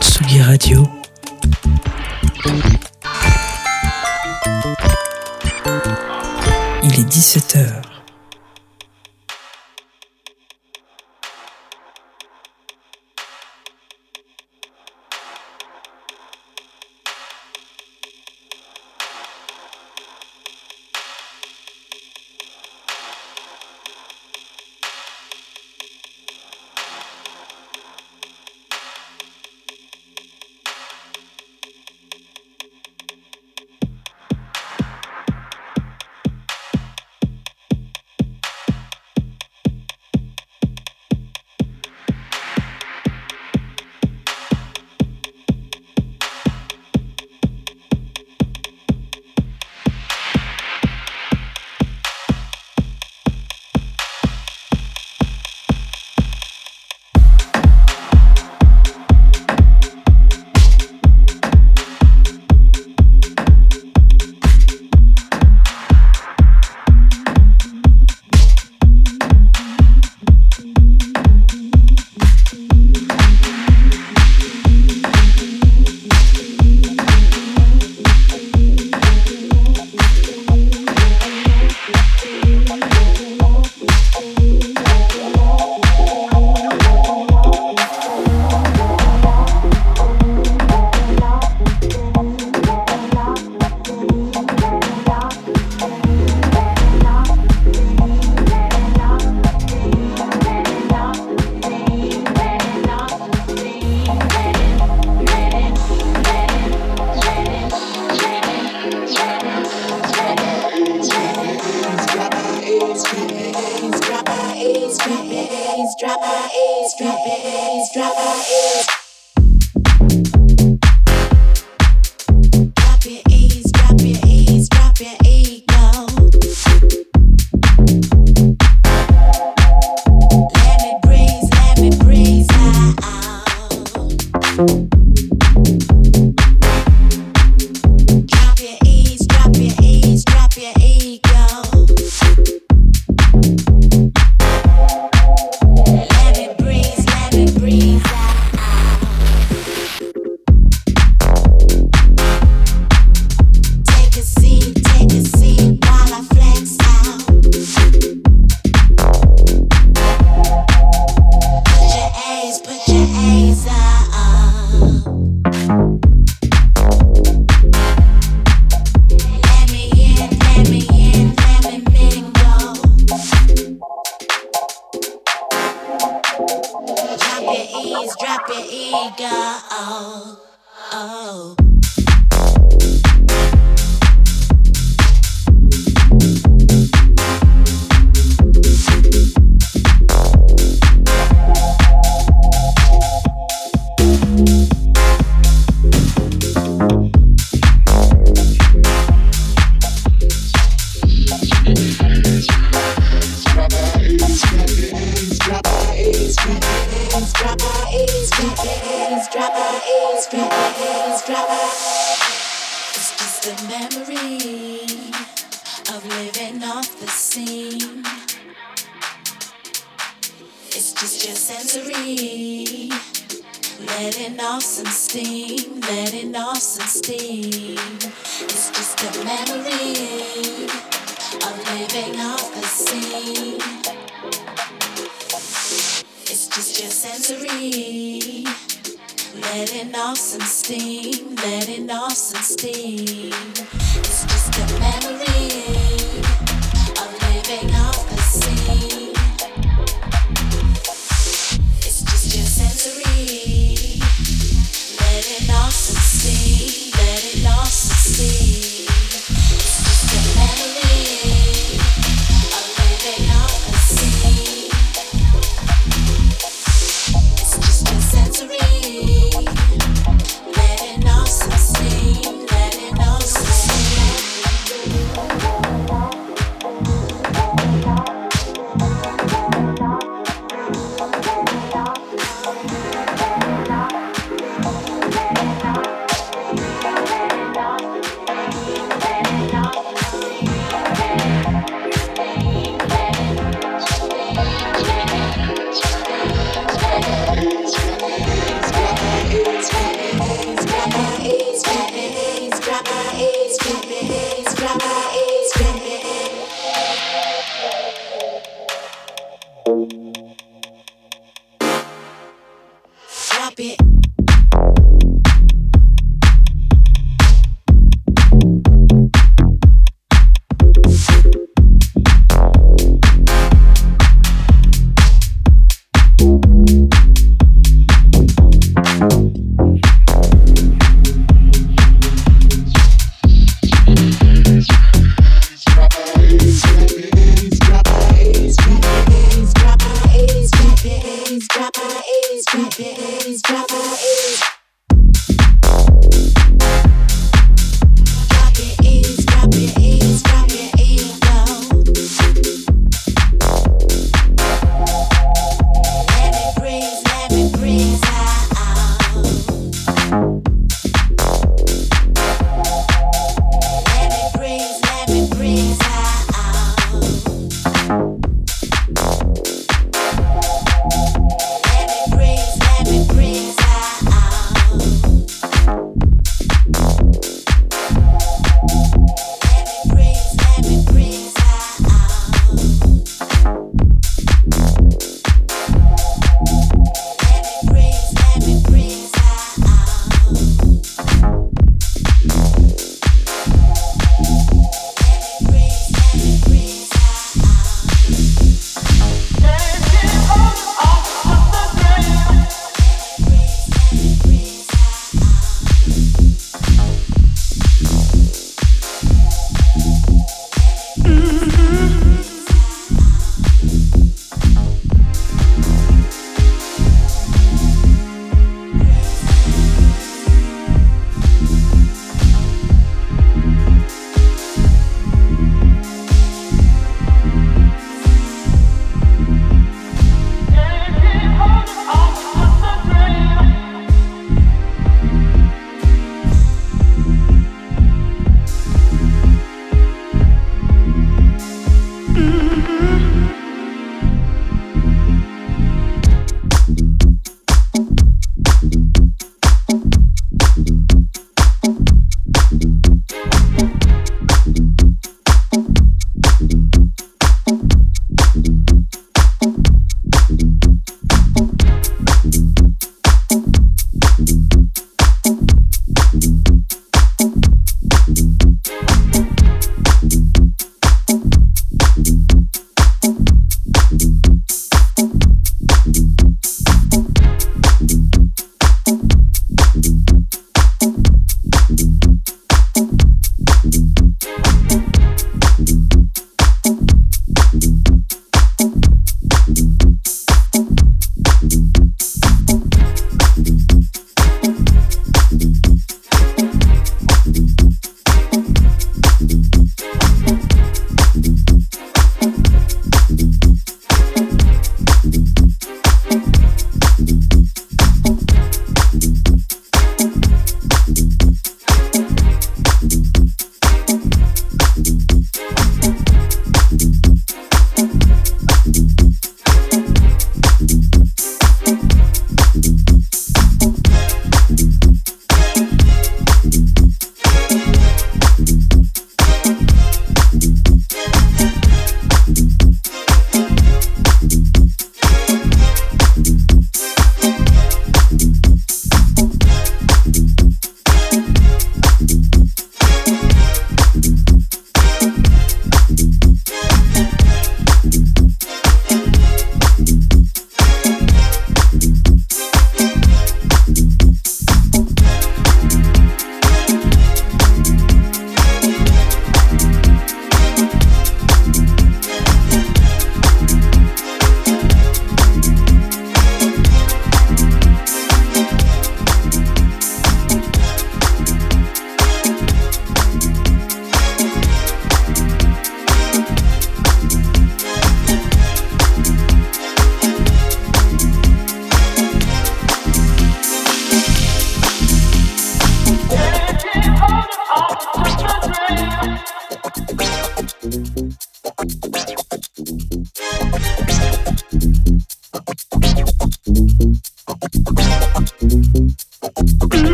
Tsugi Radio. Il est 17h. just sensory. Letting off some steam, letting off some steam. It's just a memory of living off the scene. It's just your sensory. Letting off some steam, letting off some steam. It's just a memory.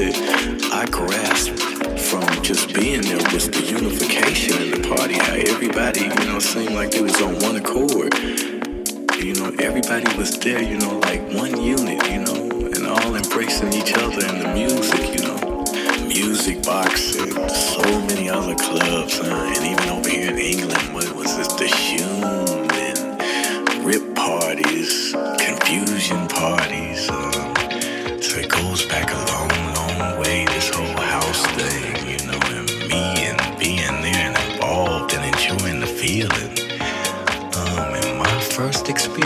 That I grasped from just being there was the unification in the party. How everybody, you know, seemed like they was on one accord. You know, everybody was there, you know, like one unit, you know, and all embracing each other and the music, you know. Music box and so many other clubs, and even over here in England, what was this? The Shoom and Rip parties, Confusion parties. Um, so it goes back a long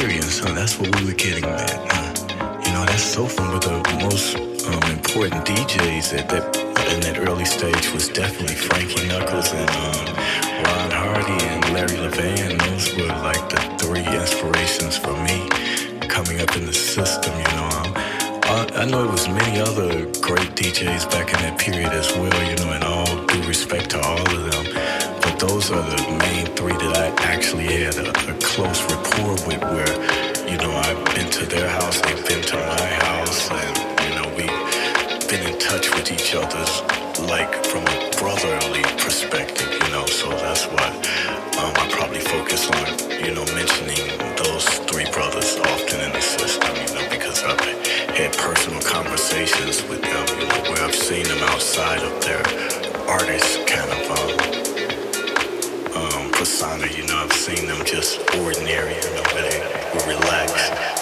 experience, huh, that's what we were getting at. Huh? You know, that's so fun. But the most um, important DJs at that in that early stage was definitely Frankie Knuckles and um, Ron Hardy and Larry Levan. Those were like the three inspirations for me coming up in the system. You know, um, I, I know it was many other great DJs back in that period as well. You know, and all due respect to all of them those are the main three that I actually had a, a close rapport with where, you know, I've been to their house, they've been to my house, and, you know, we've been in touch with each other's like from a brotherly perspective, you know, so that's why um, I probably focus on, you know, mentioning those three brothers often in the system, you know, because I've had personal conversations with them, you know, where I've seen them outside of their artist kind of persona, you know, I've seen them just ordinary, you know, they were relaxed.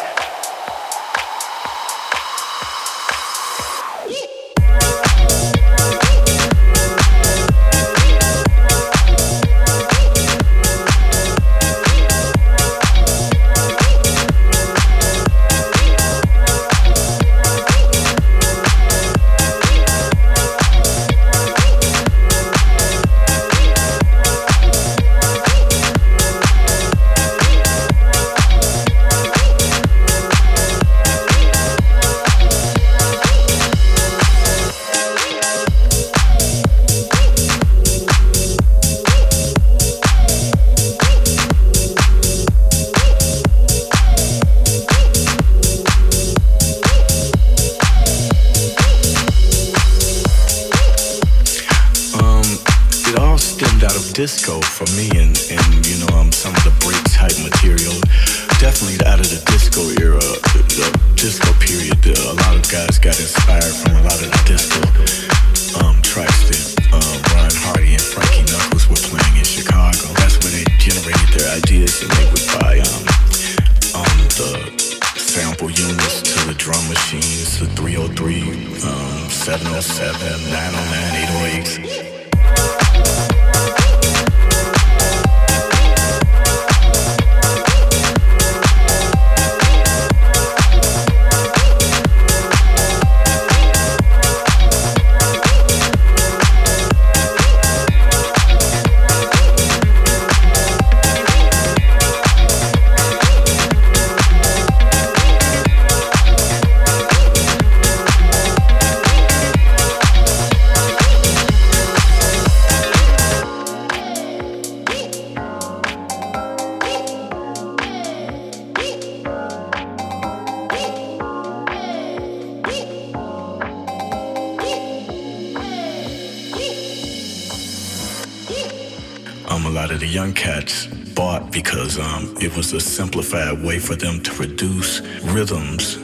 It was a simplified way for them to produce rhythms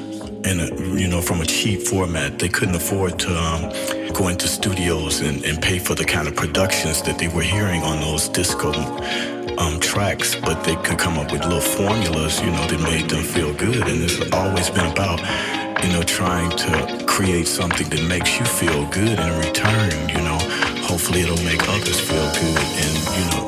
in a, you know, from a cheap format. They couldn't afford to um, go into studios and, and, pay for the kind of productions that they were hearing on those disco um, tracks, but they could come up with little formulas, you know, that made them feel good. And it's always been about, you know, trying to create something that makes you feel good in return, you know. Hopefully it'll make others feel good and, you know,